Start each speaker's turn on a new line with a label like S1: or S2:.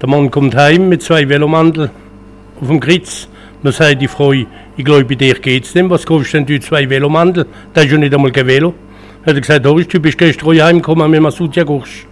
S1: Der Mann kommt heim mit zwei Velomantel auf dem Kritz. Dann sagt die Frau, ich glaube, bei dir geht's denn. Was kaufst denn du zwei Velomandel? Das ist ja nicht einmal kein Velo. Hat er gesagt, du bist gestern heimgekommen mit einem Sutja